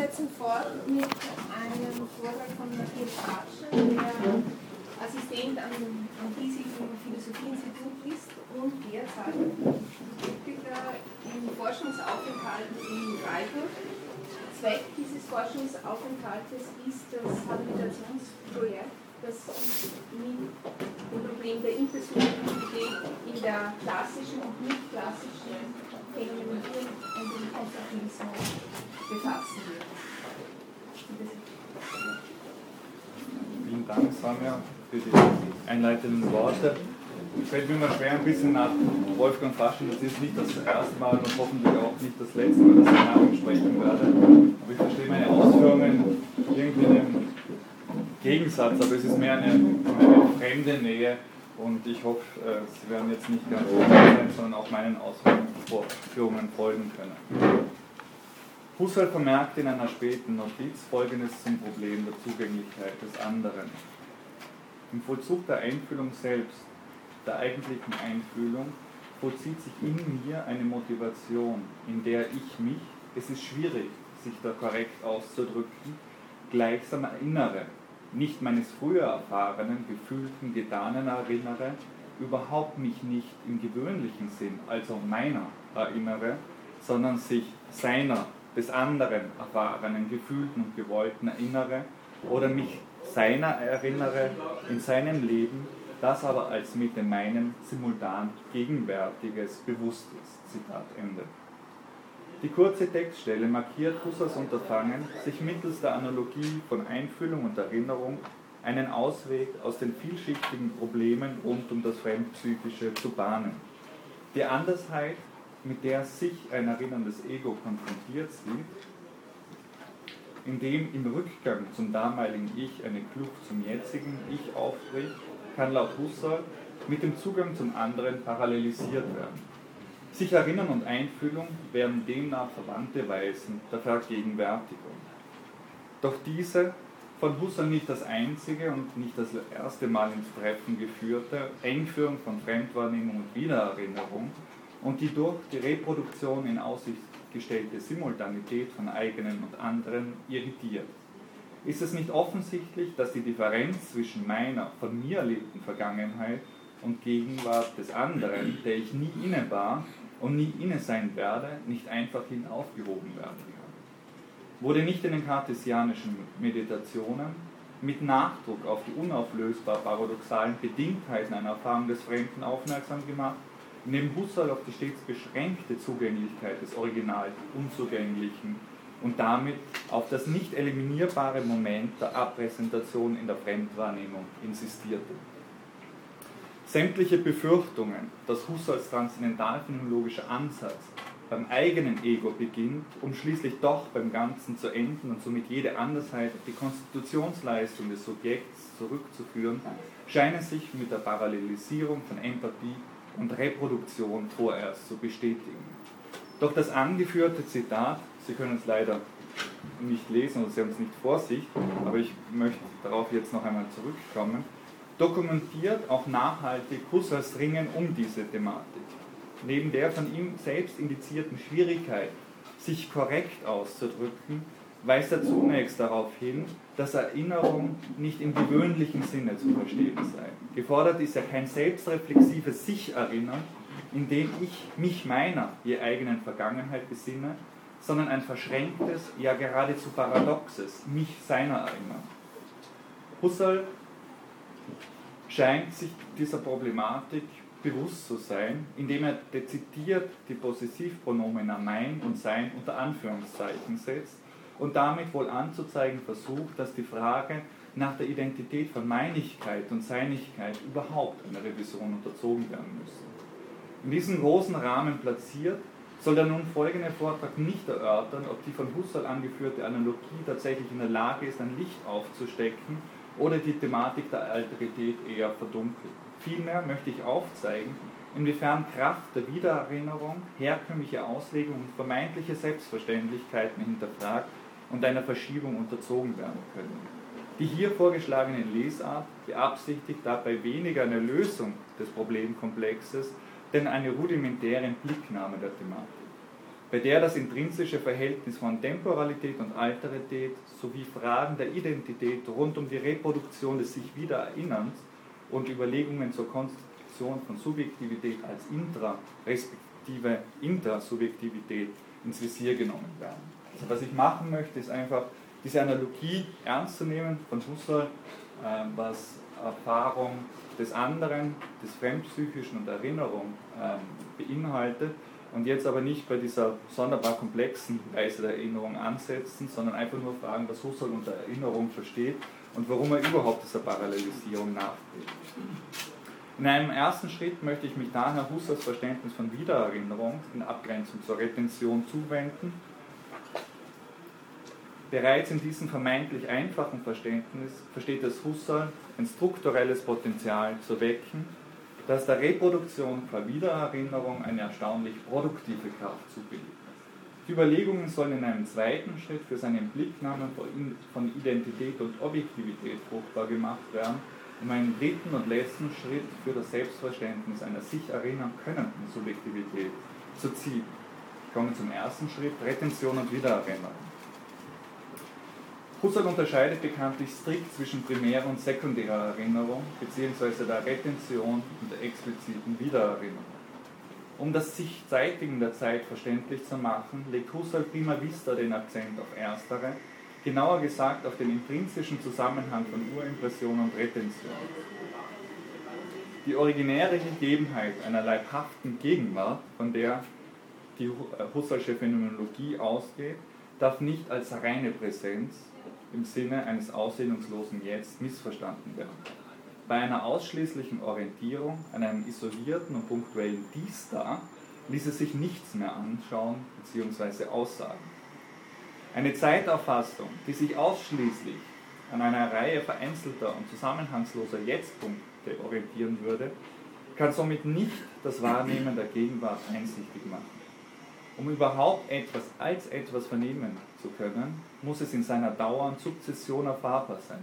setzen fort mit einem Vortrag von Matthias Patsche, der Assistent am, am hiesigen Philosophieinstitut ist und derzeit Kritiker im Forschungsaufenthalt in Freiburg. Zweck dieses Forschungsaufenthaltes ist das Habilitationsprojekt, das mit dem Problem der Intersubjektivität in der klassischen und nicht klassischen Vielen Dank, Samia, für die einleitenden Worte. Es fällt mir immer schwer, ein bisschen nach Wolfgang Faschen. Das ist nicht das erste Mal und hoffentlich auch nicht das letzte Mal, dass ich Namen sprechen werde. Aber ich verstehe meine Ausführungen irgendwie in einem Gegensatz, aber es ist mehr eine, eine fremde Nähe und ich hoffe, äh, Sie werden jetzt nicht ganz sein, sondern auch meinen Ausführungen folgen können. Husserl vermerkt in einer späten Notiz Folgendes zum Problem der Zugänglichkeit des anderen. Im Vollzug der Einfühlung selbst, der eigentlichen Einfühlung, vollzieht sich in mir eine Motivation, in der ich mich, es ist schwierig, sich da korrekt auszudrücken, gleichsam erinnere, nicht meines früher erfahrenen, gefühlten, getanen erinnere, überhaupt mich nicht im gewöhnlichen Sinn, also meiner erinnere, sondern sich seiner, des anderen erfahrenen, gefühlten und gewollten erinnere oder mich seiner erinnere in seinem Leben, das aber als mit dem meinen simultan gegenwärtiges bewusst ist. Zitat Ende. Die kurze Textstelle markiert Husserls Unterfangen, sich mittels der Analogie von Einfühlung und Erinnerung einen Ausweg aus den vielschichtigen Problemen rund um das Fremdpsychische zu bahnen. Die Andersheit, mit der sich ein erinnerndes Ego konfrontiert sieht, indem im Rückgang zum damaligen Ich eine Kluft zum jetzigen Ich aufbricht, kann laut Husserl mit dem Zugang zum anderen parallelisiert werden. Sich erinnern und Einfühlung werden demnach verwandte Weisen der Vergegenwärtigung. Doch diese, von Husserl nicht das einzige und nicht das erste Mal ins Treffen geführte Einführung von Fremdwahrnehmung und Wiedererinnerung und die durch die Reproduktion in Aussicht gestellte Simultanität von eigenen und anderen irritiert. Ist es nicht offensichtlich, dass die Differenz zwischen meiner von mir erlebten Vergangenheit und Gegenwart des anderen, der ich nie inne war, und nie inne sein werde, nicht einfach hin aufgehoben werden kann. Wurde nicht in den kartesianischen Meditationen mit Nachdruck auf die unauflösbar paradoxalen Bedingtheiten einer Erfahrung des Fremden aufmerksam gemacht, neben Husserl auf die stets beschränkte Zugänglichkeit des Original Unzugänglichen und damit auf das nicht eliminierbare Moment der Abpräsentation in der Fremdwahrnehmung insistierte. Sämtliche Befürchtungen, dass Husserls transzendentalphänomenologischer Ansatz beim eigenen Ego beginnt, um schließlich doch beim Ganzen zu enden und somit jede Andersheit auf die Konstitutionsleistung des Subjekts zurückzuführen, scheinen sich mit der Parallelisierung von Empathie und Reproduktion vorerst zu bestätigen. Doch das angeführte Zitat, Sie können es leider nicht lesen oder Sie haben es nicht vor sich, aber ich möchte darauf jetzt noch einmal zurückkommen, dokumentiert auch nachhaltig Husserls Ringen um diese Thematik. Neben der von ihm selbst indizierten Schwierigkeit, sich korrekt auszudrücken, weist er zunächst darauf hin, dass Erinnerung nicht im gewöhnlichen Sinne zu verstehen sei. Gefordert ist ja kein selbstreflexives Sich-Erinnern, in dem ich mich meiner je eigenen Vergangenheit besinne, sondern ein verschränktes, ja geradezu paradoxes Mich seiner Erinnern. Husserl scheint sich dieser Problematik bewusst zu sein, indem er dezidiert die Possessivpronomena mein und sein unter Anführungszeichen setzt und damit wohl anzuzeigen versucht, dass die Frage nach der Identität von Meinigkeit und Seinigkeit überhaupt einer Revision unterzogen werden müsse. In diesem großen Rahmen platziert, soll der nun folgende Vortrag nicht erörtern, ob die von Husserl angeführte Analogie tatsächlich in der Lage ist, ein Licht aufzustecken oder die Thematik der Alterität eher verdunkelt. Vielmehr möchte ich aufzeigen, inwiefern Kraft der Wiedererinnerung herkömmliche Auslegung und vermeintliche Selbstverständlichkeiten hinterfragt und einer Verschiebung unterzogen werden können. Die hier vorgeschlagene Lesart beabsichtigt dabei weniger eine Lösung des Problemkomplexes, denn eine rudimentäre Blicknahme der Thematik. Bei der das intrinsische Verhältnis von Temporalität und Alterität sowie Fragen der Identität rund um die Reproduktion des sich Wiedererinnerns und Überlegungen zur Konstitution von Subjektivität als intra- respektive Intersubjektivität ins Visier genommen werden. Also was ich machen möchte, ist einfach diese Analogie ernst zu nehmen von Husserl, äh, was Erfahrung des anderen, des Fremdpsychischen und Erinnerung ähm, beinhaltet und jetzt aber nicht bei dieser sonderbar komplexen Weise der Erinnerung ansetzen, sondern einfach nur fragen, was Husserl unter Erinnerung versteht und warum er überhaupt dieser Parallelisierung nachdenkt. In einem ersten Schritt möchte ich mich daher Husserls Verständnis von Wiedererinnerung in Abgrenzung zur Retention zuwenden. Bereits in diesem vermeintlich einfachen Verständnis versteht es Husserl, ein strukturelles Potenzial zu wecken, das der Reproduktion vor Wiedererinnerung eine erstaunlich produktive Kraft zubilligt. Die Überlegungen sollen in einem zweiten Schritt für seine Blicknahme von Identität und Objektivität fruchtbar gemacht werden, um einen dritten und letzten Schritt für das Selbstverständnis einer sich erinnern könnenden Subjektivität zu ziehen. Ich komme zum ersten Schritt, Retention und Wiedererinnerung. Husserl unterscheidet bekanntlich strikt zwischen primärer und sekundärer Erinnerung bzw. der Retention und der expliziten Wiedererinnerung. Um das sich Zeitigen der Zeit verständlich zu machen, legt Husserl prima vista den Akzent auf erstere, genauer gesagt auf den intrinsischen Zusammenhang von Urimpression und Retention. Die originäre Gegebenheit einer leibhaften Gegenwart, von der die Husserlsche Phänomenologie ausgeht, darf nicht als reine Präsenz, im Sinne eines aussehnungslosen Jetzt missverstanden werden. Bei einer ausschließlichen Orientierung an einem isolierten und punktuellen Dies da ließe sich nichts mehr anschauen bzw. aussagen. Eine Zeitauffassung, die sich ausschließlich an einer Reihe vereinzelter und zusammenhangsloser Jetztpunkte orientieren würde, kann somit nicht das Wahrnehmen der Gegenwart einsichtig machen. Um überhaupt etwas als etwas vernehmen zu können, muss es in seiner Dauer und Sukzession erfahrbar sein.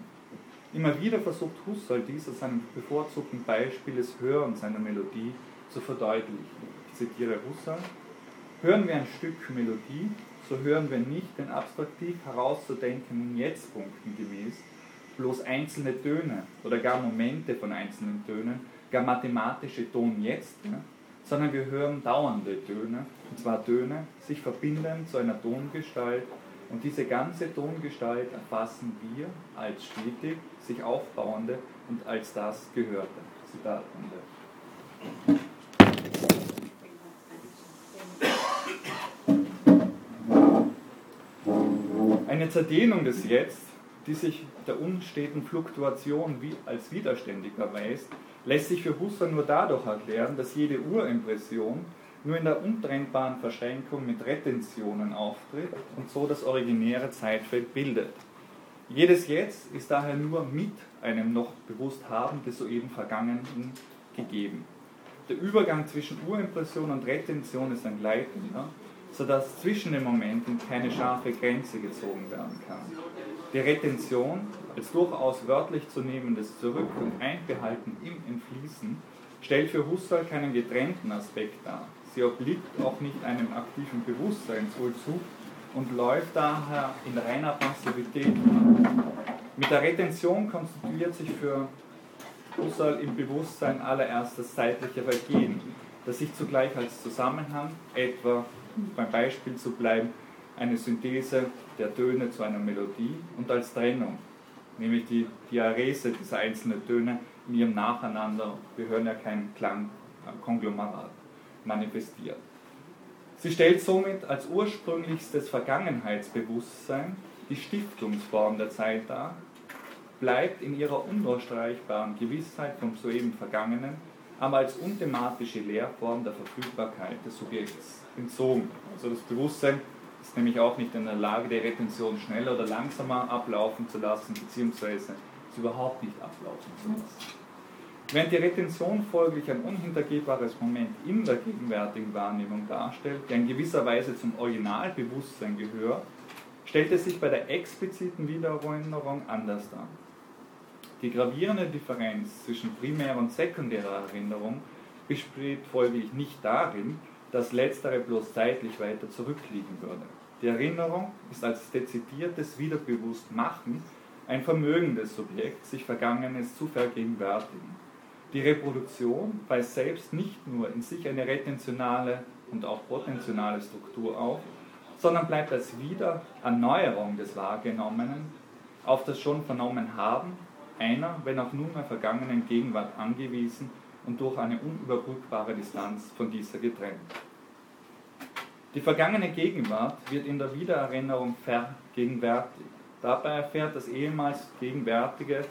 Immer wieder versucht Husserl dies aus seinem bevorzugten Beispiel des Hörens seiner Melodie zu verdeutlichen. Ich zitiere Husserl. Hören wir ein Stück Melodie, so hören wir nicht den abstraktiv herauszudenkenden Jetztpunkten gemäß bloß einzelne Töne oder gar Momente von einzelnen Tönen, gar mathematische Ton-Jetzt, sondern wir hören dauernde Töne, und zwar Töne, sich verbinden zu einer Tongestalt und diese ganze Tongestalt erfassen wir als stetig, sich aufbauende und als das Gehörte. Zitat Ende. Eine Zerdehnung des Jetzt, die sich der unsteten Fluktuation als widerständig erweist, lässt sich für Husserl nur dadurch erklären, dass jede Urimpression nur in der untrennbaren Verschränkung mit Retentionen auftritt und so das originäre Zeitfeld bildet. Jedes Jetzt ist daher nur mit einem noch bewusst Haben des soeben Vergangenen gegeben. Der Übergang zwischen Urimpression und Retention ist ein gleitender, sodass zwischen den Momenten keine scharfe Grenze gezogen werden kann. Die Retention als durchaus wörtlich zu nehmendes Zurück- und Einbehalten im Entfließen stellt für Husserl keinen getrennten Aspekt dar. Sie obliegt auch nicht einem aktiven Bewusstseinsvollzug und läuft daher in reiner Passivität. Mit der Retention konstituiert sich für Husserl im Bewusstsein allererst das zeitliche Vergehen, das sich zugleich als Zusammenhang, etwa beim Beispiel zu bleiben, eine Synthese der Töne zu einer Melodie und als Trennung, nämlich die Diarese dieser einzelnen Töne in ihrem Nacheinander, wir hören ja kein Klangkonglomerat, manifestiert. Sie stellt somit als ursprünglichstes Vergangenheitsbewusstsein die Stiftungsform der Zeit dar, bleibt in ihrer undurchstreichbaren Gewissheit vom soeben Vergangenen, aber als unthematische Lehrform der Verfügbarkeit des Subjekts entzogen. Also das Bewusstsein ist nämlich auch nicht in der Lage, die Retention schneller oder langsamer ablaufen zu lassen, beziehungsweise es überhaupt nicht ablaufen zu lassen. Während die Retention folglich ein unhintergehbares Moment in der gegenwärtigen Wahrnehmung darstellt, der in gewisser Weise zum Originalbewusstsein gehört, stellt es sich bei der expliziten Wiedererinnerung anders dar. Die gravierende Differenz zwischen primärer und sekundärer Erinnerung besteht folglich nicht darin, dass letztere bloß zeitlich weiter zurückliegen würde. Die Erinnerung ist als dezidiertes Wiederbewusstmachen ein Vermögen des Subjekts, sich Vergangenes zu vergegenwärtigen. Die Reproduktion weist selbst nicht nur in sich eine retentionale und auch potentionale Struktur auf, sondern bleibt als Wiedererneuerung des Wahrgenommenen auf das schon vernommen haben, einer, wenn auch nunmehr vergangenen Gegenwart angewiesen und durch eine unüberbrückbare Distanz von dieser getrennt. Die vergangene Gegenwart wird in der Wiedererinnerung vergegenwärtigt. Dabei erfährt das ehemals Gegenwärtige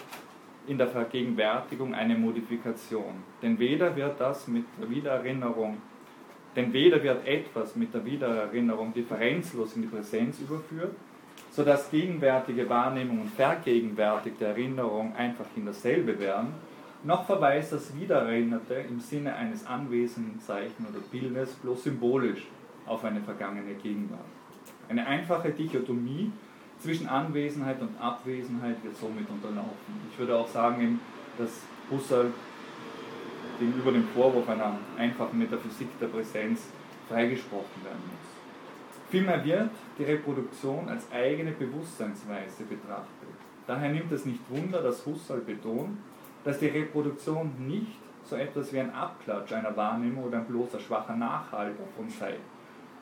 in der Vergegenwärtigung eine Modifikation. Denn weder wird das mit der Wiedererinnerung, denn weder wird etwas mit der Wiedererinnerung differenzlos in die Präsenz überführt, sodass gegenwärtige Wahrnehmung und vergegenwärtigte Erinnerung einfach in dasselbe werden, noch verweist das Wiedererinnerte im Sinne eines anwesenden Zeichen oder Bildes bloß symbolisch auf eine vergangene Gegenwart. Eine einfache Dichotomie zwischen Anwesenheit und Abwesenheit wird somit unterlaufen. Ich würde auch sagen, dass Husserl gegenüber dem Vorwurf einer einfachen Metaphysik der Präsenz freigesprochen werden muss. Vielmehr wird die Reproduktion als eigene Bewusstseinsweise betrachtet. Daher nimmt es nicht Wunder, dass Husserl betont, dass die Reproduktion nicht so etwas wie ein Abklatsch einer Wahrnehmung oder ein bloßer schwacher Nachhalt davon sei.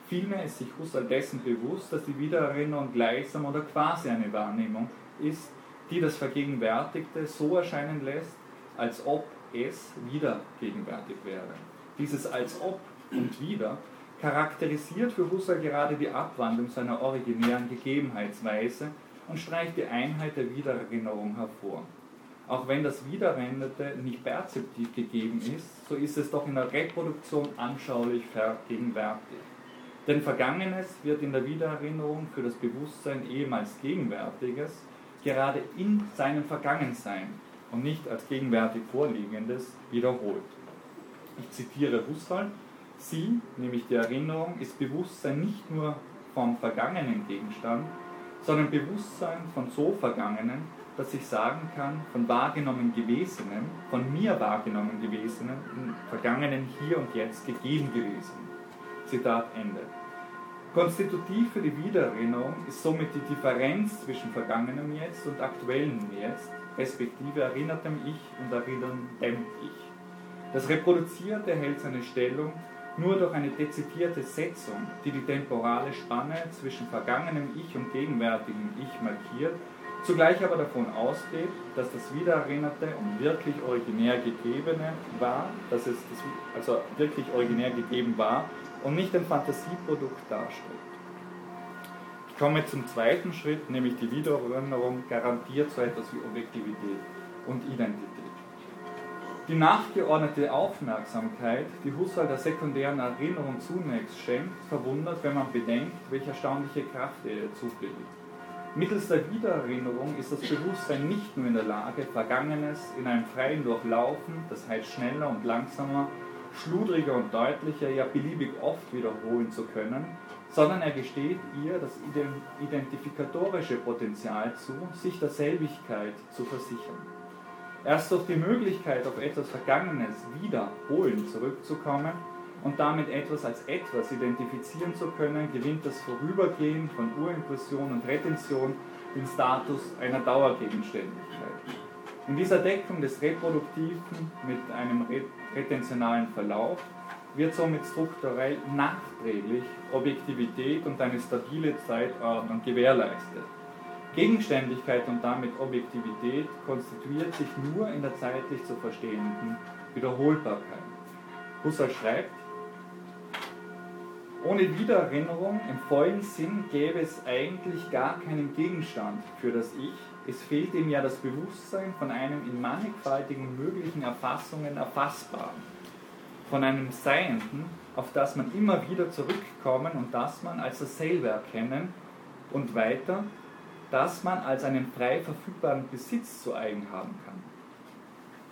Vielmehr ist sich Husserl dessen bewusst, dass die Wiedererinnerung gleichsam oder quasi eine Wahrnehmung ist, die das Vergegenwärtigte so erscheinen lässt, als ob es wieder gegenwärtig wäre. Dieses als ob und wieder charakterisiert für Husserl gerade die Abwandlung seiner originären Gegebenheitsweise und streicht die Einheit der Wiedererinnerung hervor. Auch wenn das Wiedererinnerte nicht perzeptiv gegeben ist, so ist es doch in der Reproduktion anschaulich vergegenwärtigt. Denn Vergangenes wird in der Wiedererinnerung für das Bewusstsein ehemals Gegenwärtiges gerade in seinem Vergangensein und nicht als gegenwärtig Vorliegendes wiederholt. Ich zitiere Husserl, sie, nämlich die Erinnerung, ist Bewusstsein nicht nur vom vergangenen Gegenstand, sondern Bewusstsein von so Vergangenen, dass ich sagen kann, von wahrgenommen Gewesenen, von mir wahrgenommen Gewesenen, im Vergangenen hier und jetzt gegeben gewesen. Zitat Ende. Konstitutiv für die Wiedererinnerung ist somit die Differenz zwischen vergangenem Jetzt und aktuellem Jetzt, respektive erinnertem Ich und erinnerndem Ich. Das Reproduzierte hält seine Stellung nur durch eine dezidierte Setzung, die die temporale Spanne zwischen vergangenem Ich und gegenwärtigem Ich markiert zugleich aber davon ausgeht, dass das Wiedererinnerte und wirklich originär Gegebene war, dass es also wirklich originär gegeben war und nicht ein Fantasieprodukt darstellt. Ich komme zum zweiten Schritt, nämlich die Wiedererinnerung garantiert so etwas wie Objektivität und Identität. Die nachgeordnete Aufmerksamkeit, die Husserl der sekundären Erinnerung zunächst schenkt, verwundert, wenn man bedenkt, welche erstaunliche Kraft er ihr zubilligt. Mittels der Wiedererinnerung ist das Bewusstsein nicht nur in der Lage, Vergangenes in einem freien Durchlaufen, das heißt schneller und langsamer, schludriger und deutlicher, ja beliebig oft wiederholen zu können, sondern er gesteht ihr das identifikatorische Potenzial zu, sich der Selbigkeit zu versichern. Erst durch die Möglichkeit, auf etwas Vergangenes wiederholen zurückzukommen, und damit etwas als etwas identifizieren zu können, gewinnt das Vorübergehen von Urimpression und Retention den Status einer Dauergegenständigkeit. In dieser Deckung des Reproduktiven mit einem retentionalen Verlauf wird somit strukturell nachträglich Objektivität und eine stabile Zeitordnung gewährleistet. Gegenständigkeit und damit Objektivität konstituiert sich nur in der zeitlich zu verstehenden Wiederholbarkeit. Husserl schreibt, ohne Wiedererinnerung im vollen Sinn gäbe es eigentlich gar keinen Gegenstand für das Ich. Es fehlt ihm ja das Bewusstsein von einem in mannigfaltigen möglichen Erfassungen erfassbaren, von einem Seienden, auf das man immer wieder zurückkommen und das man als dasselbe erkennen und weiter, das man als einen frei verfügbaren Besitz zu eigen haben kann.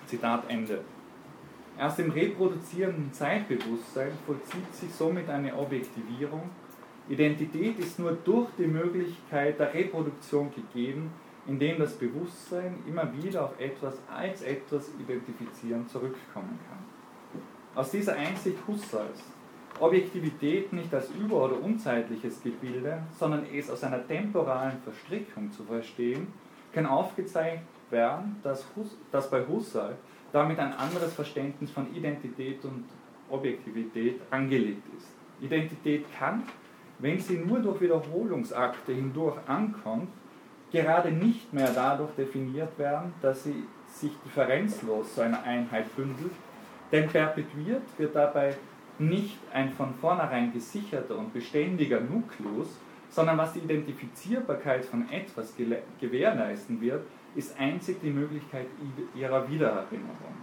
Zitat Ende. Erst im reproduzierenden Zeitbewusstsein vollzieht sich somit eine Objektivierung. Identität ist nur durch die Möglichkeit der Reproduktion gegeben, indem das Bewusstsein immer wieder auf etwas als etwas identifizieren zurückkommen kann. Aus dieser Einsicht Husserls Objektivität nicht als über- oder unzeitliches Gebilde, sondern es aus einer temporalen Verstrickung zu verstehen, kann aufgezeigt werden, dass, Hus dass bei Husserl damit ein anderes Verständnis von Identität und Objektivität angelegt ist. Identität kann, wenn sie nur durch Wiederholungsakte hindurch ankommt, gerade nicht mehr dadurch definiert werden, dass sie sich differenzlos zu einer Einheit bündelt, denn perpetuiert wird dabei nicht ein von vornherein gesicherter und beständiger Nukleus, sondern was die Identifizierbarkeit von etwas gewährleisten wird, ist einzig die Möglichkeit ihrer Wiedererinnerung.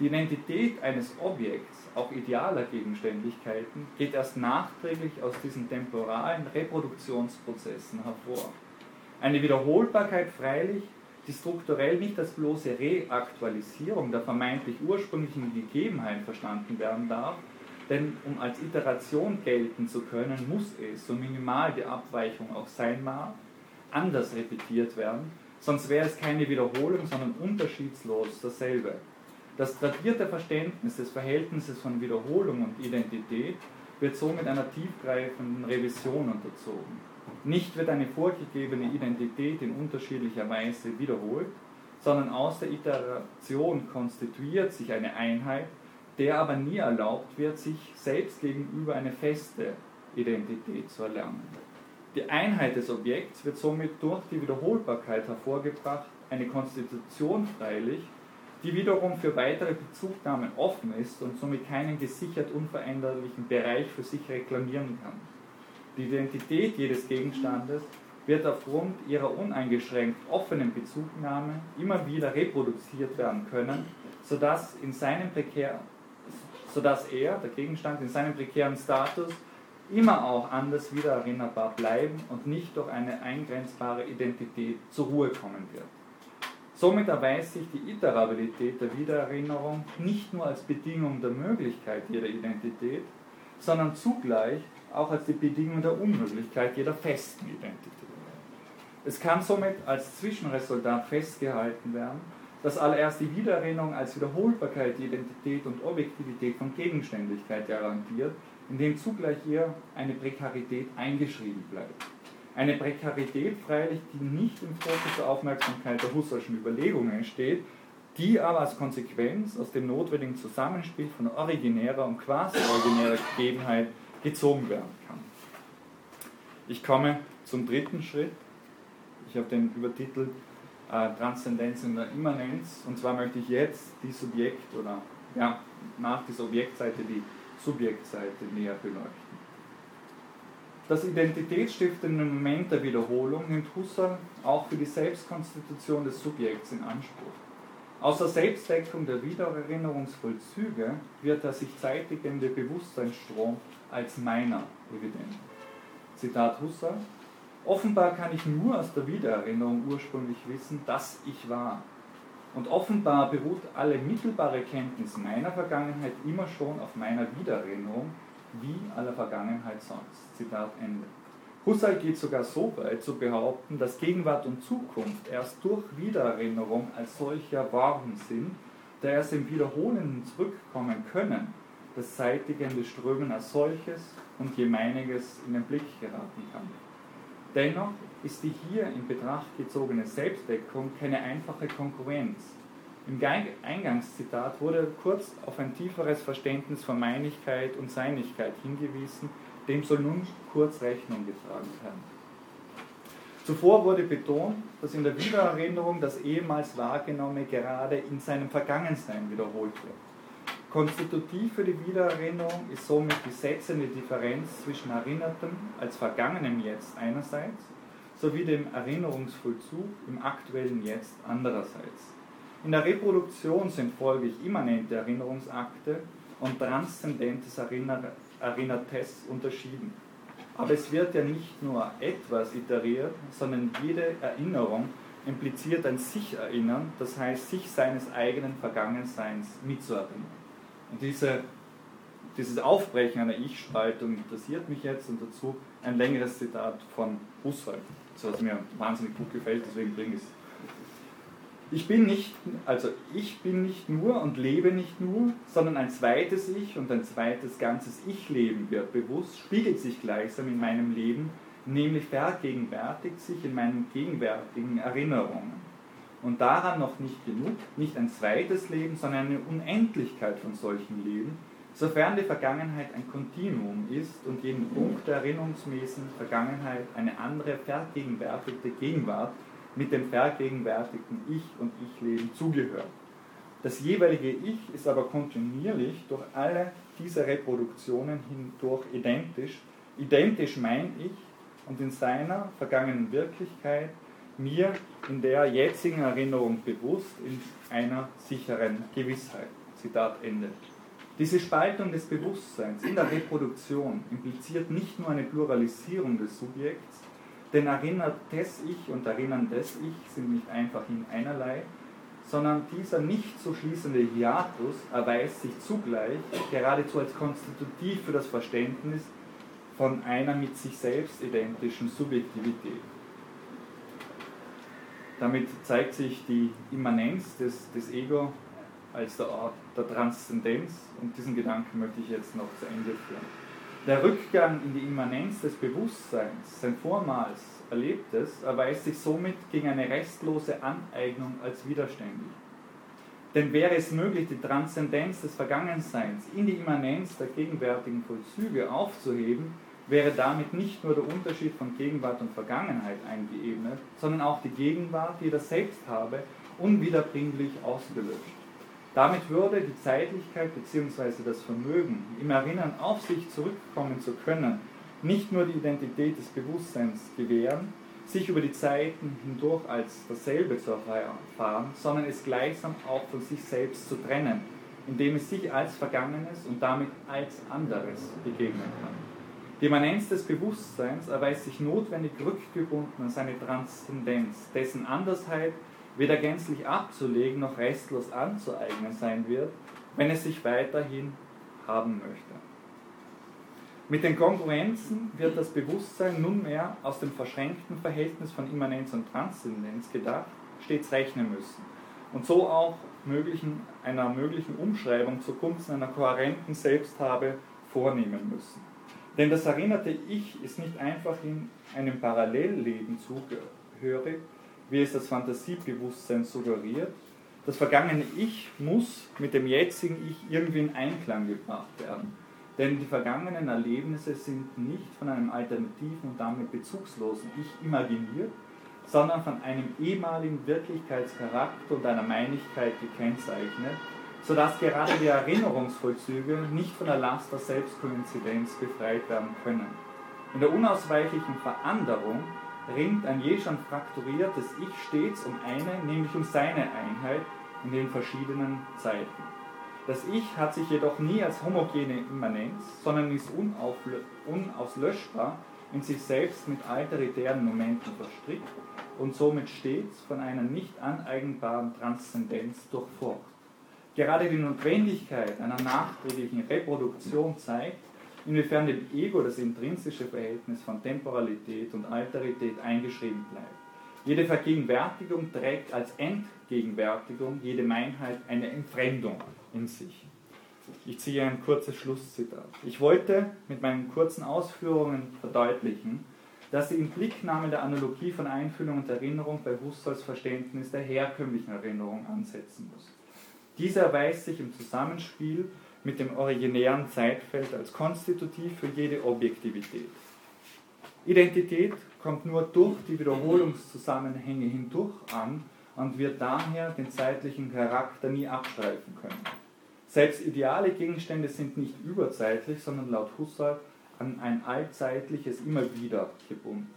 Die Identität eines Objekts, auch idealer Gegenständlichkeiten, geht erst nachträglich aus diesen temporalen Reproduktionsprozessen hervor. Eine Wiederholbarkeit freilich, die strukturell nicht als bloße Reaktualisierung der vermeintlich ursprünglichen Gegebenheit verstanden werden darf, denn um als Iteration gelten zu können, muss es, so minimal die Abweichung auch sein mag, anders repetiert werden, sonst wäre es keine Wiederholung, sondern unterschiedslos dasselbe. Das tradierte Verständnis des Verhältnisses von Wiederholung und Identität wird somit einer tiefgreifenden Revision unterzogen. Nicht wird eine vorgegebene Identität in unterschiedlicher Weise wiederholt, sondern aus der Iteration konstituiert sich eine Einheit, der aber nie erlaubt wird, sich selbst gegenüber eine feste Identität zu erlernen. Die Einheit des Objekts wird somit durch die Wiederholbarkeit hervorgebracht, eine Konstitution freilich, die wiederum für weitere Bezugnahmen offen ist und somit keinen gesichert unveränderlichen Bereich für sich reklamieren kann. Die Identität jedes Gegenstandes wird aufgrund ihrer uneingeschränkt offenen Bezugnahme immer wieder reproduziert werden können, sodass in seinem prekär, sodass er, der Gegenstand, in seinem prekären Status immer auch anders wiedererinnerbar bleiben und nicht durch eine eingrenzbare Identität zur Ruhe kommen wird. Somit erweist sich die Iterabilität der Wiedererinnerung nicht nur als Bedingung der Möglichkeit jeder Identität, sondern zugleich auch als die Bedingung der Unmöglichkeit jeder festen Identität. Es kann somit als Zwischenresultat festgehalten werden, dass allererst die Wiedererinnerung als Wiederholbarkeit die Identität und Objektivität von Gegenständlichkeit garantiert, indem zugleich hier eine Prekarität eingeschrieben bleibt. Eine Prekarität freilich, die nicht im Fokus der Aufmerksamkeit der Husserlschen Überlegungen steht, die aber als Konsequenz aus dem notwendigen Zusammenspiel von originärer und quasi originärer Gegebenheit gezogen werden kann. Ich komme zum dritten Schritt. Ich habe den übertitelt äh, Transzendenz in der Immanenz. Und zwar möchte ich jetzt die Subjekt- oder ja, nach dieser Objektseite die Subjektseite näher beleuchten. Das identitätsstiftende Moment der Wiederholung nimmt Husserl auch für die Selbstkonstitution des Subjekts in Anspruch. Aus der Selbstdeckung der Wiedererinnerungsvollzüge wird der sich zeitigende Bewusstseinsstrom als meiner evident. Zitat Husserl Offenbar kann ich nur aus der Wiedererinnerung ursprünglich wissen, dass ich war. Und offenbar beruht alle mittelbare Kenntnis meiner Vergangenheit immer schon auf meiner Wiedererinnerung, wie aller Vergangenheit sonst. Zitat Ende. Husserl geht sogar so weit zu behaupten, dass Gegenwart und Zukunft erst durch Wiedererinnerung als solche erworben sind, da erst im Wiederholenden zurückkommen können, das zeitigende Strömen als solches und je meiniges in den Blick geraten kann. Dennoch ist die hier in Betracht gezogene Selbstdeckung keine einfache Konkurrenz. Im Eingangszitat wurde kurz auf ein tieferes Verständnis von Meinigkeit und Seinigkeit hingewiesen, dem soll nun kurz Rechnung getragen werden. Zuvor wurde betont, dass in der Wiedererinnerung das ehemals Wahrgenommene gerade in seinem Vergangensein wiederholt wird. Konstitutiv für die Wiedererinnerung ist somit die setzende Differenz zwischen Erinnertem als vergangenem Jetzt einerseits sowie dem Erinnerungsvollzug im aktuellen Jetzt andererseits. In der Reproduktion sind folglich immanente Erinnerungsakte und transzendentes Erinnertes unterschieden. Aber es wird ja nicht nur etwas iteriert, sondern jede Erinnerung impliziert ein Sich-Erinnern, das heißt, sich seines eigenen Vergangenseins mitzuerinnern. Und diese, dieses Aufbrechen einer Ich-Spaltung interessiert mich jetzt und dazu ein längeres Zitat von Husserl, was mir wahnsinnig gut gefällt, deswegen bringe ich es. Ich bin nicht, also ich bin nicht nur und lebe nicht nur, sondern ein zweites Ich und ein zweites ganzes Ich-Leben wird bewusst, spiegelt sich gleichsam in meinem Leben, nämlich vergegenwärtigt sich in meinen gegenwärtigen Erinnerungen. Und daran noch nicht genug, nicht ein zweites Leben, sondern eine Unendlichkeit von solchen Leben, sofern die Vergangenheit ein Kontinuum ist und jedem Punkt der erinnerungsmäßigen Vergangenheit eine andere vergegenwärtigte Gegenwart mit dem vergegenwärtigten Ich und Ich-Leben zugehört. Das jeweilige Ich ist aber kontinuierlich durch alle diese Reproduktionen hindurch identisch, identisch mein Ich und in seiner vergangenen Wirklichkeit mir in der jetzigen Erinnerung bewusst in einer sicheren Gewissheit. Zitat Ende. Diese Spaltung des Bewusstseins in der Reproduktion impliziert nicht nur eine Pluralisierung des Subjekts, denn erinnert des Ich und Erinnern des Ich sind nicht einfach in einerlei, sondern dieser nicht zu schließende Hiatus erweist sich zugleich geradezu als konstitutiv für das Verständnis von einer mit sich selbst identischen Subjektivität. Damit zeigt sich die Immanenz des, des Ego als der Ort der Transzendenz und diesen Gedanken möchte ich jetzt noch zu Ende führen. Der Rückgang in die Immanenz des Bewusstseins, sein vormals Erlebtes, erweist sich somit gegen eine restlose Aneignung als widerständig. Denn wäre es möglich, die Transzendenz des Vergangenseins in die Immanenz der gegenwärtigen Vollzüge aufzuheben, wäre damit nicht nur der Unterschied von Gegenwart und Vergangenheit eingeebnet, sondern auch die Gegenwart, die das Selbst habe, unwiederbringlich ausgelöscht. Damit würde die Zeitlichkeit bzw. das Vermögen, im Erinnern auf sich zurückkommen zu können, nicht nur die Identität des Bewusstseins gewähren, sich über die Zeiten hindurch als dasselbe zu erfahren, sondern es gleichsam auch von sich selbst zu trennen, indem es sich als Vergangenes und damit als anderes begegnen kann. Die Immanenz des Bewusstseins erweist sich notwendig rückgebunden an seine Transzendenz, dessen Andersheit weder gänzlich abzulegen noch restlos anzueignen sein wird, wenn es sich weiterhin haben möchte. Mit den Kongruenzen wird das Bewusstsein nunmehr aus dem verschränkten Verhältnis von Immanenz und Transzendenz gedacht, stets rechnen müssen und so auch möglichen, einer möglichen Umschreibung zugunsten einer kohärenten Selbsthabe vornehmen müssen. Denn das erinnerte Ich ist nicht einfach in einem Parallellleben zugehörig, wie es das Fantasiebewusstsein suggeriert. Das vergangene Ich muss mit dem jetzigen Ich irgendwie in Einklang gebracht werden. Denn die vergangenen Erlebnisse sind nicht von einem alternativen und damit bezugslosen Ich imaginiert, sondern von einem ehemaligen Wirklichkeitscharakter und einer Meinigkeit gekennzeichnet, sodass gerade die Erinnerungsvollzüge nicht von der Last der Selbstkoinzidenz befreit werden können. In der unausweichlichen Veränderung ringt ein je schon frakturiertes Ich stets um eine, nämlich um seine Einheit in den verschiedenen Zeiten. Das Ich hat sich jedoch nie als homogene Immanenz, sondern ist unauslöschbar in sich selbst mit alteritären Momenten verstrickt und somit stets von einer nicht aneignbaren Transzendenz durchfocht. Gerade die Notwendigkeit einer nachträglichen Reproduktion zeigt, inwiefern dem Ego das intrinsische Verhältnis von Temporalität und Alterität eingeschrieben bleibt. Jede Vergegenwärtigung trägt als Entgegenwärtigung jede Meinheit eine Entfremdung in sich. Ich ziehe ein kurzes Schlusszitat. Ich wollte mit meinen kurzen Ausführungen verdeutlichen, dass die Inblicknahme der Analogie von Einfühlung und Erinnerung bei Husserls Verständnis der herkömmlichen Erinnerung ansetzen muss. Diese erweist sich im Zusammenspiel mit dem originären Zeitfeld als konstitutiv für jede Objektivität. Identität kommt nur durch die Wiederholungszusammenhänge hindurch an und wird daher den zeitlichen Charakter nie abstreifen können. Selbst ideale Gegenstände sind nicht überzeitlich, sondern laut Husserl an ein allzeitliches immer wieder gebunden.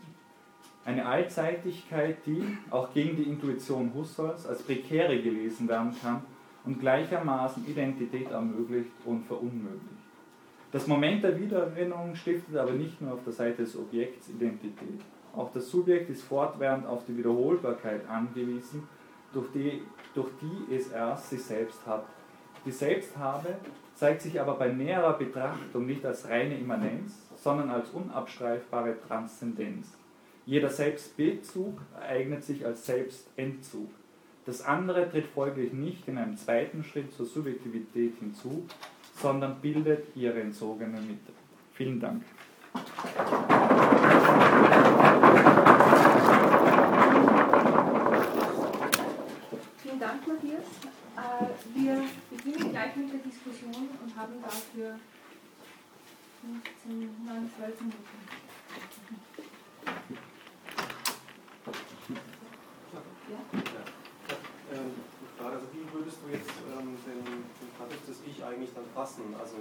Eine Allzeitigkeit, die auch gegen die Intuition Husserls als prekäre gelesen werden kann und gleichermaßen Identität ermöglicht und verunmöglicht. Das Moment der Wiedererinnerung stiftet aber nicht nur auf der Seite des Objekts Identität. Auch das Subjekt ist fortwährend auf die Wiederholbarkeit angewiesen, durch die, durch die es erst sich selbst hat. Die Selbsthabe zeigt sich aber bei näherer Betrachtung nicht als reine Immanenz, sondern als unabstreifbare Transzendenz. Jeder Selbstbezug ereignet sich als Selbstentzug. Das andere tritt folglich nicht in einem zweiten Schritt zur Subjektivität hinzu, sondern bildet ihre entzogene Mitte. Vielen Dank. Vielen Dank, Matthias. Äh, wir beginnen gleich mit der Diskussion und haben dafür 15, 9, 12 Minuten. Ja. Ähm, Frage, also wie würdest du jetzt ähm, den, den Status des Ich eigentlich dann fassen? Also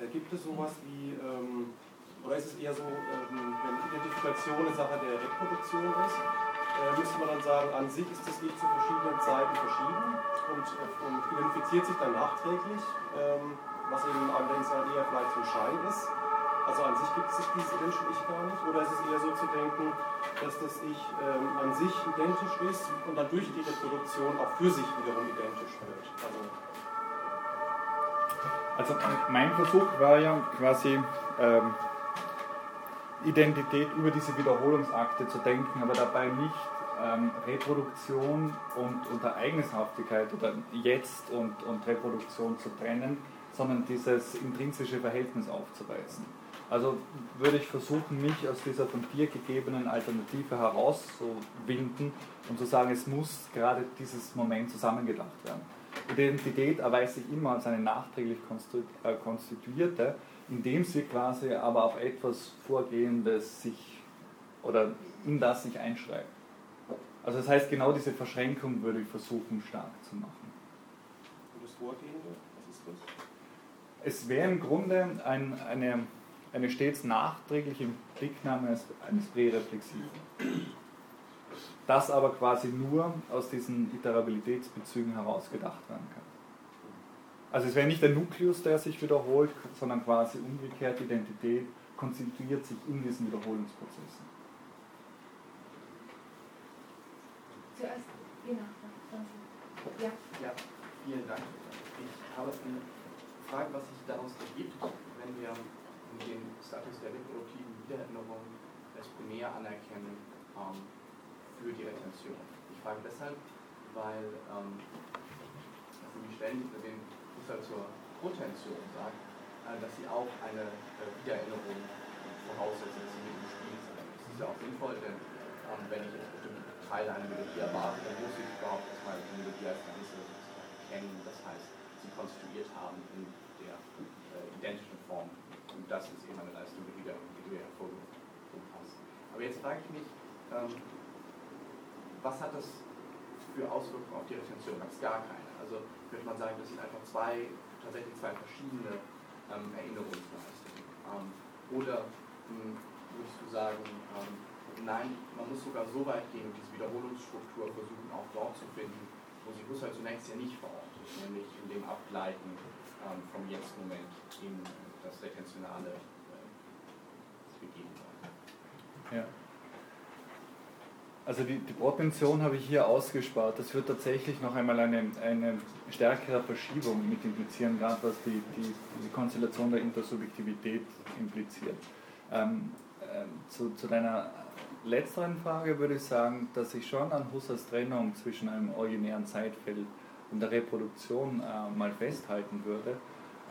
äh, gibt es sowas wie, ähm, oder ist es eher so, ähm, wenn Identifikation eine Sache der Reproduktion ist, äh, müsste man dann sagen, an sich ist das Ich zu verschiedenen Zeiten verschieden und, äh, und identifiziert sich dann nachträglich, ähm, was eben allerdings eher vielleicht so ein Schein ist. Also an sich gibt es dieses identische Ich gar nicht, oder ist es eher so zu denken, dass das Ich ähm, an sich identisch ist und dann durch die Reproduktion auch für sich wiederum identisch wird? Also Also, mein Versuch war ja quasi ähm, Identität über diese Wiederholungsakte zu denken, aber dabei nicht ähm, Reproduktion und, und Ereignishaftigkeit oder Jetzt und, und Reproduktion zu trennen, sondern dieses intrinsische Verhältnis aufzuweisen. Also würde ich versuchen, mich aus dieser von dir gegebenen Alternative herauszuwinden und zu sagen, es muss gerade dieses Moment zusammengedacht werden. Identität erweist sich immer als eine nachträglich äh, konstituierte, indem sie quasi aber auch etwas Vorgehendes sich oder in das sich einschreibt. Also das heißt, genau diese Verschränkung würde ich versuchen stark zu machen. Und das Vorgehende, was ist das? Es wäre im Grunde ein, eine eine stets nachträgliche Blicknahme eines, Präreflexiven. Das aber quasi nur aus diesen Iterabilitätsbezügen heraus gedacht werden kann. Also es wäre nicht der Nukleus, der sich wiederholt, sondern quasi umgekehrt Identität konstituiert sich in diesen Wiederholungsprozessen. Zuerst, genau. Ja. ja, vielen Dank. Ich habe eine Frage, was sich daraus ergibt, wenn wir den Status der reproduktiven Wiedererinnerung primär anerkennen ähm, für die Retention. Ich frage deshalb, weil ähm, also nämlich ständig den Husserl zur Protention sagt, äh, dass sie auch eine äh, Wiedererinnerung voraussetzt, dass sie mit im Spiel sind. Das ist ja auch sinnvoll, denn ähm, wenn ich jetzt bestimmte Teile einer Melodie erwarte, dann muss ich überhaupt erstmal die Melodie als Ganze kennen, das heißt, sie konstituiert haben in der äh, identischen Form und das ist eben eine Leistung, die, die ja hervorgehoben hast. Aber jetzt frage ich mich, ähm, was hat das für Auswirkungen auf die Retention? Ganz gar keine. Also könnte man sagen, das sind einfach zwei, tatsächlich zwei verschiedene ähm, Erinnerungsleistungen. Ähm, oder hm, würdest du sagen, ähm, nein, man muss sogar so weit gehen und diese Wiederholungsstruktur versuchen auch dort zu finden, wo sich Husserl zunächst ja nicht verortet, nämlich in dem Abgleiten ähm, vom Jetzt-Moment in das retentionale äh, gegeben sein. Ja. Also die, die Protention habe ich hier ausgespart. Das wird tatsächlich noch einmal eine, eine stärkere Verschiebung mit implizieren, gerade was die, die, die Konstellation der Intersubjektivität impliziert. Ähm, äh, zu, zu deiner letzteren Frage würde ich sagen, dass ich schon an Husserls Trennung zwischen einem originären Zeitfeld und der Reproduktion äh, mal festhalten würde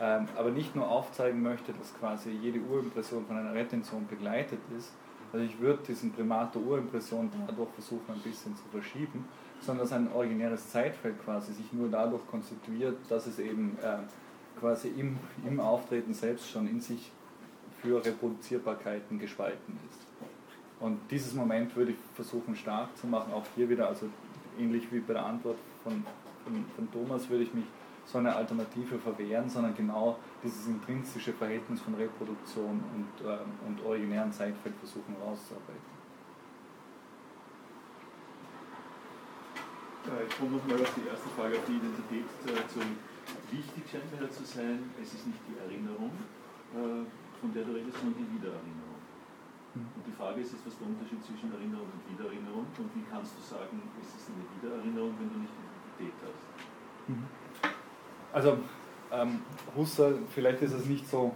ähm, aber nicht nur aufzeigen möchte, dass quasi jede Urimpression von einer Retention begleitet ist. Also ich würde diesen Primat der Urimpression dadurch versuchen ein bisschen zu verschieben, sondern dass ein originäres Zeitfeld quasi sich nur dadurch konstituiert, dass es eben äh, quasi im, im Auftreten selbst schon in sich für Reproduzierbarkeiten gespalten ist. Und dieses Moment würde ich versuchen stark zu machen, auch hier wieder, also ähnlich wie bei der Antwort von, von, von Thomas, würde ich mich so eine Alternative verwehren, sondern genau dieses intrinsische Verhältnis von Reproduktion und, äh, und originären Zeitfeld versuchen rauszuarbeiten. Ich komme nochmal auf die erste Frage, auf die Identität äh, zurück. Wichtig scheint mir zu sein, es ist nicht die Erinnerung, äh, von der du redest, sondern die Wiedererinnerung. Hm. Und die Frage ist jetzt, was der Unterschied zwischen Erinnerung und Wiedererinnerung und wie kannst du sagen, es ist eine Wiedererinnerung, wenn du nicht Identität hast? Mhm. Also ähm, Husserl, vielleicht ist es nicht so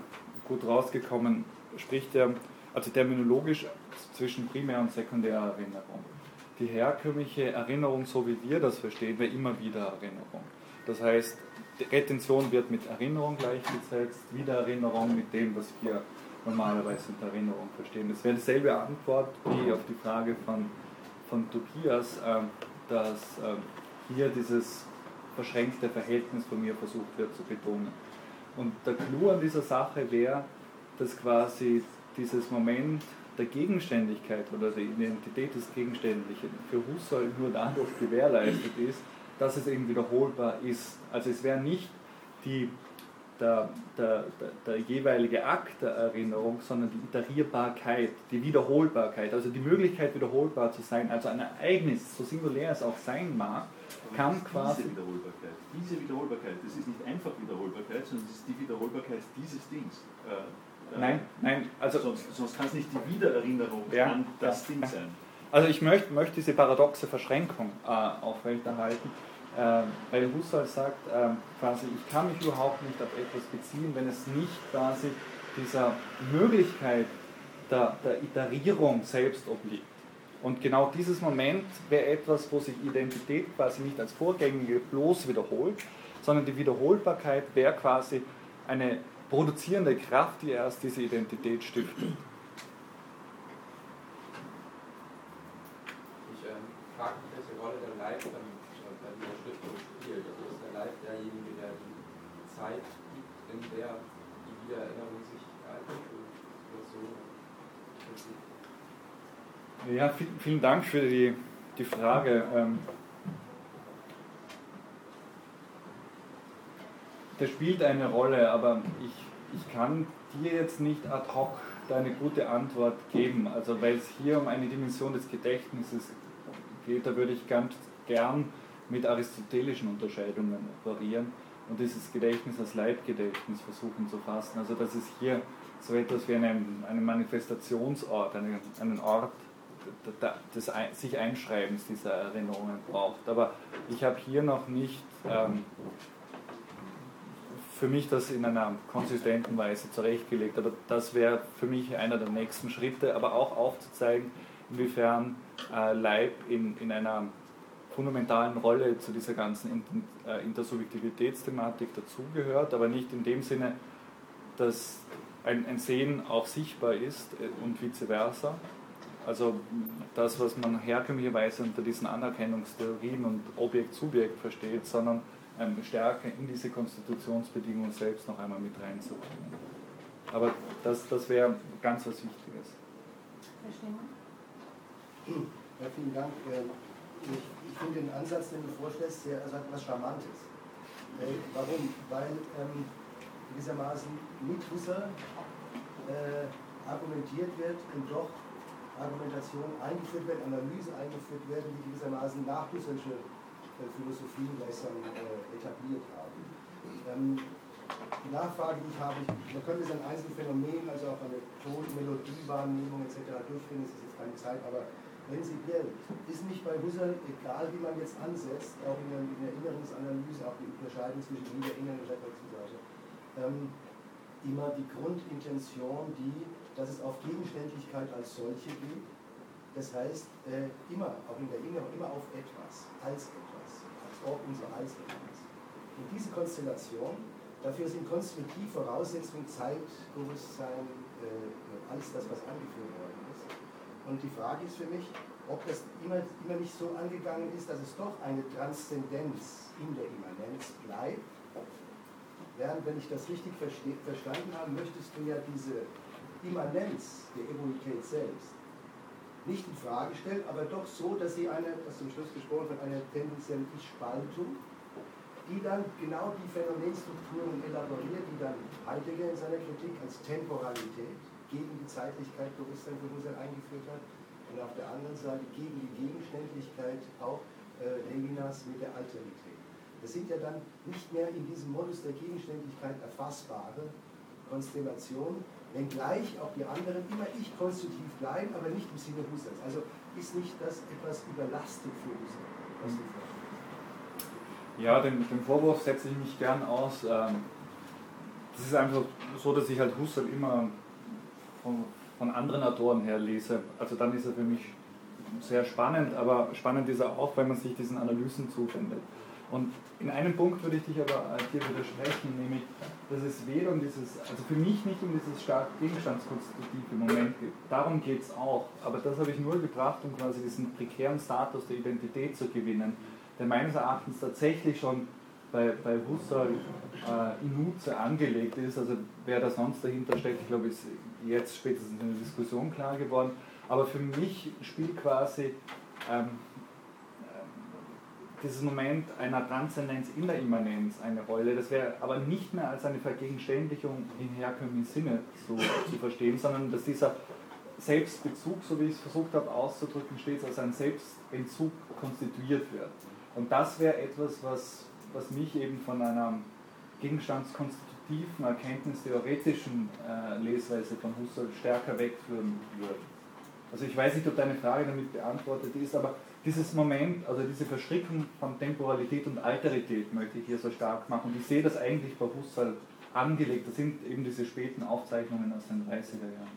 gut rausgekommen, spricht er also terminologisch zwischen Primär- und Sekundärerinnerung. die herkömmliche Erinnerung, so wie wir das verstehen, wäre immer wieder Erinnerung. Das heißt, Retention wird mit Erinnerung gleichgesetzt, Wiedererinnerung mit dem, was wir normalerweise unter Erinnerung verstehen. Das wäre dieselbe Antwort wie auf die Frage von, von Tobias, äh, dass äh, hier dieses verschränkte Verhältnis von mir versucht wird zu betonen. Und der Clou an dieser Sache wäre, dass quasi dieses Moment der Gegenständigkeit oder der Identität des Gegenständlichen für Husserl nur dadurch gewährleistet ist, dass es eben wiederholbar ist. Also es wäre nicht die, der, der, der, der, jeweilige Akt der Erinnerung, sondern die Iterierbarkeit, die Wiederholbarkeit, also die Möglichkeit wiederholbar zu sein, also ein Ereignis, so singulär es auch sein mag, kann quasi... Diese Wiederholbarkeit, diese Wiederholbarkeit, das ist nicht einfach Wiederholbarkeit, sondern es ist die Wiederholbarkeit dieses Dings. Äh, nein, nein, also... Sonst, sonst kann es nicht die Wiedererinnerung ja, an das ja, Ding sein. Also ich möchte, möchte diese paradoxe Verschränkung äh, aufrechterhalten, äh, weil Husserl sagt, äh, quasi, ich kann mich überhaupt nicht auf etwas beziehen, wenn es nicht quasi dieser Möglichkeit der, der Iterierung selbst obliegt. Und genau dieses Moment wäre etwas, wo sich Identität quasi nicht als vorgängige bloß wiederholt, sondern die Wiederholbarkeit wäre quasi eine produzierende Kraft, die erst diese Identität stiftet. Ja, vielen Dank für die, die Frage. Ähm, das spielt eine Rolle, aber ich, ich kann dir jetzt nicht ad hoc eine gute Antwort geben. Also weil es hier um eine Dimension des Gedächtnisses geht, da würde ich ganz gern mit aristotelischen Unterscheidungen operieren und dieses Gedächtnis als Leibgedächtnis versuchen zu fassen. Also dass es hier so etwas wie einen, einen Manifestationsort, einen, einen Ort des sich Einschreibens dieser Erinnerungen braucht. Aber ich habe hier noch nicht ähm, für mich das in einer konsistenten Weise zurechtgelegt. Aber das wäre für mich einer der nächsten Schritte, aber auch aufzuzeigen, inwiefern äh, Leib in, in einer fundamentalen Rolle zu dieser ganzen äh, Intersubjektivitätsthematik dazugehört, aber nicht in dem Sinne, dass ein, ein Sehen auch sichtbar ist äh, und vice versa, also das, was man herkömmlicherweise unter diesen Anerkennungstheorien und Objekt-Subjekt versteht, sondern ähm, stärker in diese Konstitutionsbedingungen selbst noch einmal mit reinzubringen. Aber das, das wäre ganz was Wichtiges. Ja, vielen Dank. Ähm, ich, ich finde den Ansatz, den du vorstellst, sehr also etwas Charmantes. Äh, warum? Weil ähm, gewissermaßen mit Husserl äh, argumentiert wird und doch Argumentation eingeführt werden, Analysen eingeführt werden, die gewissermaßen nachdussersche äh, Philosophien gleichsam äh, etabliert haben. Ähm, die Nachfrage, die ich habe, ich, man könnte es an Einzelfänomenen, also auch eine Ton-, Melodiewahrnehmung etc. durchführen, das ist jetzt keine Zeit, aber prinzipiell ist nicht bei Husserl, egal wie man jetzt ansetzt, auch in der, in der Erinnerungsanalyse, auch die Unterscheidung zwischen Wiederinnern und Referenzseite, ähm, immer die Grundintention, die dass es auf Gegenständlichkeit als solche geht. Das heißt, äh, immer, auch in der Erinnerung, immer auf etwas, als etwas, als Ort unser als etwas. Und diese Konstellation, dafür sind konstruktiv Voraussetzungen Zeit, Bewusstsein, äh, alles das, was angeführt worden ist. Und die Frage ist für mich, ob das immer, immer nicht so angegangen ist, dass es doch eine Transzendenz in der Immanenz bleibt. Während, wenn ich das richtig verstanden habe, möchtest du ja diese Immanenz der Evoluität selbst nicht in Frage stellt, aber doch so, dass sie eine, was zum Schluss gesprochen wird, eine tendenzielle Ich-Spaltung, die dann genau die Phänomenstrukturen elaboriert, die dann Heidegger in seiner Kritik als Temporalität gegen die Zeitlichkeit Bewusstsein für eingeführt hat und auf der anderen Seite gegen die Gegenständlichkeit auch äh, Levinas mit der Alterität. Das sind ja dann nicht mehr in diesem Modus der Gegenständlichkeit erfassbare Konstellationen, wenngleich auch die anderen immer ich-konstitutiv bleiben, aber nicht im Sinne Husserls. Also ist nicht das etwas überlastet für Husserl, was du Ja, den, den Vorwurf setze ich mich gern aus. Ähm, das ist einfach so, dass ich halt Husserl immer von, von anderen Autoren her lese. Also dann ist er für mich sehr spannend, aber spannend ist er auch, wenn man sich diesen Analysen zuwendet. Und in einem Punkt würde ich dich aber hier widersprechen, nämlich, dass es weder um dieses, also für mich nicht um dieses stark gegenstandskonstitutive Moment geht. Darum geht es auch. Aber das habe ich nur gebracht, um quasi diesen prekären Status der Identität zu gewinnen, der meines Erachtens tatsächlich schon bei, bei Husserl äh, in Nutze angelegt ist. Also wer da sonst dahinter steckt, ich glaube, ist jetzt spätestens in der Diskussion klar geworden. Aber für mich spielt quasi ähm, dieses Moment einer Transzendenz in der Immanenz eine Rolle. Das wäre aber nicht mehr als eine Vergegenständlichung in herkömmlichen Sinne so zu verstehen, sondern dass dieser Selbstbezug, so wie ich es versucht habe auszudrücken, stets als ein Selbstentzug konstituiert wird. Und das wäre etwas, was, was mich eben von einer gegenstandskonstitutiven, erkenntnistheoretischen äh, Lesweise von Husserl stärker wegführen würde. Also ich weiß nicht, ob deine Frage damit beantwortet ist, aber dieses Moment, also diese Verstrickung von Temporalität und Alterität möchte ich hier so stark machen. Und ich sehe das eigentlich bei Husserl angelegt. Das sind eben diese späten Aufzeichnungen aus den 30er Jahren.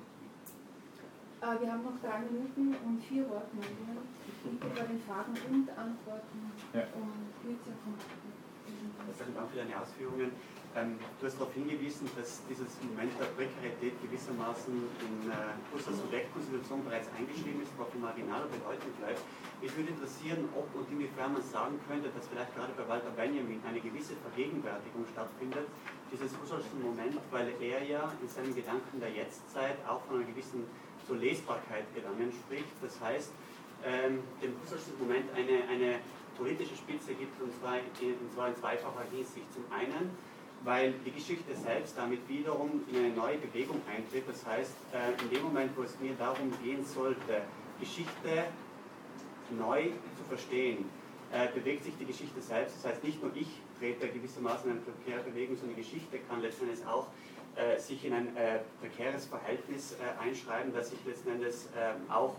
Äh, wir haben noch drei Minuten und vier Wortmeldungen. Ich bitte bei den Fragen und Antworten ja. um kürzer Vielen Dank für deine Ausführungen. Ähm, du hast darauf hingewiesen, dass dieses Moment der Prekarität gewissermaßen in äh, Husserls Subjektkonstitution bereits eingeschrieben ist, aber von marginaler Bedeutung bleibt. Mich würde interessieren, ob und inwiefern man sagen könnte, dass vielleicht gerade bei Walter Benjamin eine gewisse Vergegenwärtigung stattfindet, dieses Husserlschen Moment, weil er ja in seinen Gedanken der Jetztzeit auch von einer gewissen zur Lesbarkeit gelangen spricht. Das heißt, ähm, dem Husserlschen Moment eine, eine politische Spitze gibt, und zwar, in, und zwar in zweifacher Hinsicht. Zum einen, weil die Geschichte selbst damit wiederum in eine neue Bewegung eintritt. Das heißt, äh, in dem Moment, wo es mir darum gehen sollte, Geschichte neu zu verstehen, äh, bewegt sich die Geschichte selbst. Das heißt, nicht nur ich trete gewissermaßen in eine prekäre Bewegung, sondern die Geschichte kann letzten Endes auch äh, sich in ein prekäres Verhältnis einschreiben, das sich letzten Endes ähm, auch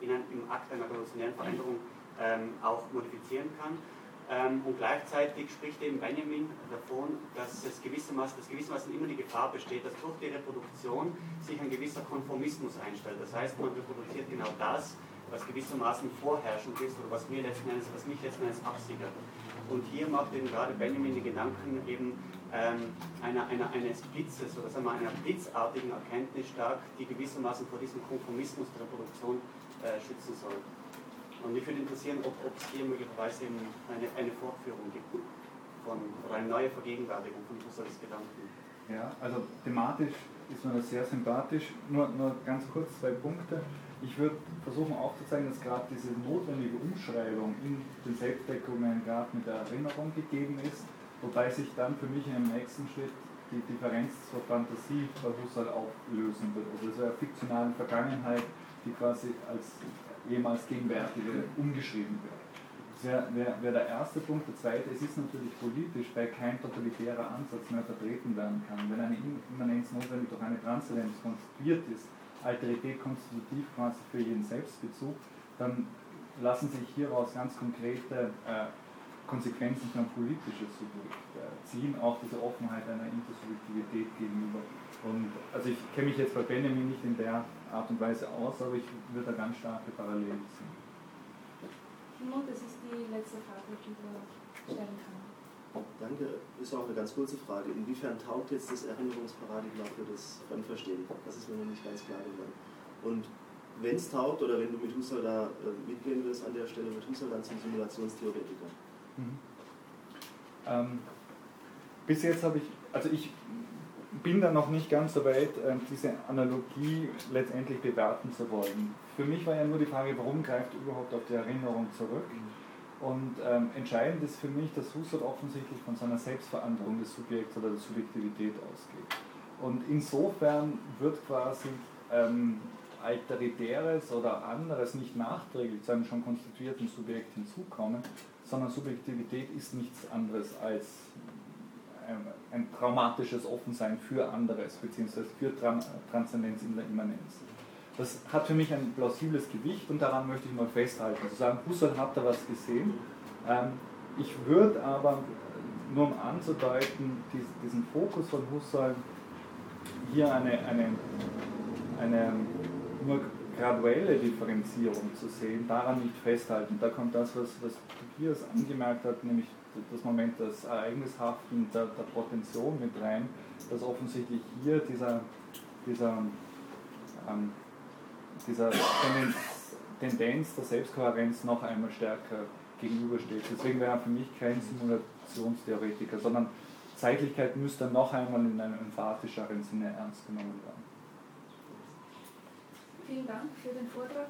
in ein, im Akt einer revolutionären Veränderung ähm, auch modifizieren kann. Ähm, und gleichzeitig spricht eben Benjamin davon, dass es gewissermaßen, dass gewissermaßen immer die Gefahr besteht, dass durch die Reproduktion sich ein gewisser Konformismus einstellt. Das heißt, man reproduziert genau das, was gewissermaßen vorherrschend ist oder was, mir letzten Endes, was mich letzten Endes absichert. Und hier macht eben gerade Benjamin die Gedanken eben ähm, einer, einer, eines Blitzes oder sagen wir einer blitzartigen Erkenntnis stark, die gewissermaßen vor diesem Konformismus der Reproduktion äh, schützen soll. Und mich würde interessieren, ob, ob es hier möglicherweise eine, eine Fortführung gibt von, oder eine neue Vergegenwärtigung von Husserls Gedanken. Ja, also thematisch ist mir das sehr sympathisch. Nur, nur ganz kurz zwei Punkte. Ich würde versuchen aufzuzeigen, dass gerade diese notwendige Umschreibung in den Selbstdeckungen gerade mit der Erinnerung gegeben ist, wobei sich dann für mich in einem nächsten Schritt die Differenz zur Fantasie bei Husserl auflösen wird. Also so eine fiktionale Vergangenheit, die quasi als jemals Gegenwärtige umgeschrieben wird. Das wäre wär, wär der erste Punkt. Der zweite, es ist natürlich politisch, weil kein totalitärer Ansatz mehr vertreten werden kann. Wenn eine Immanenz notwendig durch eine Transzendenz konstituiert ist, Alterität konstitutiv quasi für jeden Selbstbezug, dann lassen sich hieraus ganz konkrete äh, Konsequenzen für ein politisches Subjekt äh, ziehen, auch diese Offenheit einer Intersubjektivität gegenüber. Also ich kenne mich jetzt bei Benjamin nicht in der Art und Weise aus, aber ich würde da ganz starke Parallelen sehen. Timo, das ist die letzte Frage, die du stellen kannst. Danke. Ist auch eine ganz kurze Frage. Inwiefern taugt jetzt das Erinnerungsparadigma für das Fremdverstehen? Das ist mir noch nicht ganz klar geworden. Und wenn es taugt oder wenn du mit Husserl da äh, mitgehen willst an der Stelle, wird Husserl dann zum Simulationstheoretiker? Mhm. Ähm, bis jetzt habe ich, also ich bin da noch nicht ganz so weit, ähm, diese Analogie letztendlich bewerten zu wollen. Für mich war ja nur die Frage, warum greift überhaupt auf die Erinnerung zurück? Und ähm, entscheidend ist für mich, dass Husserl offensichtlich von seiner Selbstveränderung des Subjekts oder der Subjektivität ausgeht. Und insofern wird quasi ähm, Alteritäres oder anderes nicht nachträglich zu einem schon konstituierten Subjekt hinzukommen, sondern Subjektivität ist nichts anderes als ein, traumatisches Offensein für anderes, beziehungsweise für Transzendenz in der Immanenz. Das hat für mich ein plausibles Gewicht und daran möchte ich mal festhalten. Zu sagen, Husserl hat da was gesehen. Ähm, ich würde aber, nur um anzudeuten, diesen Fokus von Husserl hier eine, eine, eine nur graduelle Differenzierung zu sehen, daran nicht festhalten. Da kommt das, was, was Tobias angemerkt hat, nämlich das Moment des Ereignishaften, der, der Protention mit rein, dass offensichtlich hier dieser, dieser, ähm, dieser Tendenz, Tendenz der Selbstkohärenz noch einmal stärker gegenübersteht. Deswegen wäre er für mich kein Simulationstheoretiker, sondern Zeitlichkeit müsste noch einmal in einem emphatischeren Sinne ernst genommen werden. Vielen Dank für den Vortrag.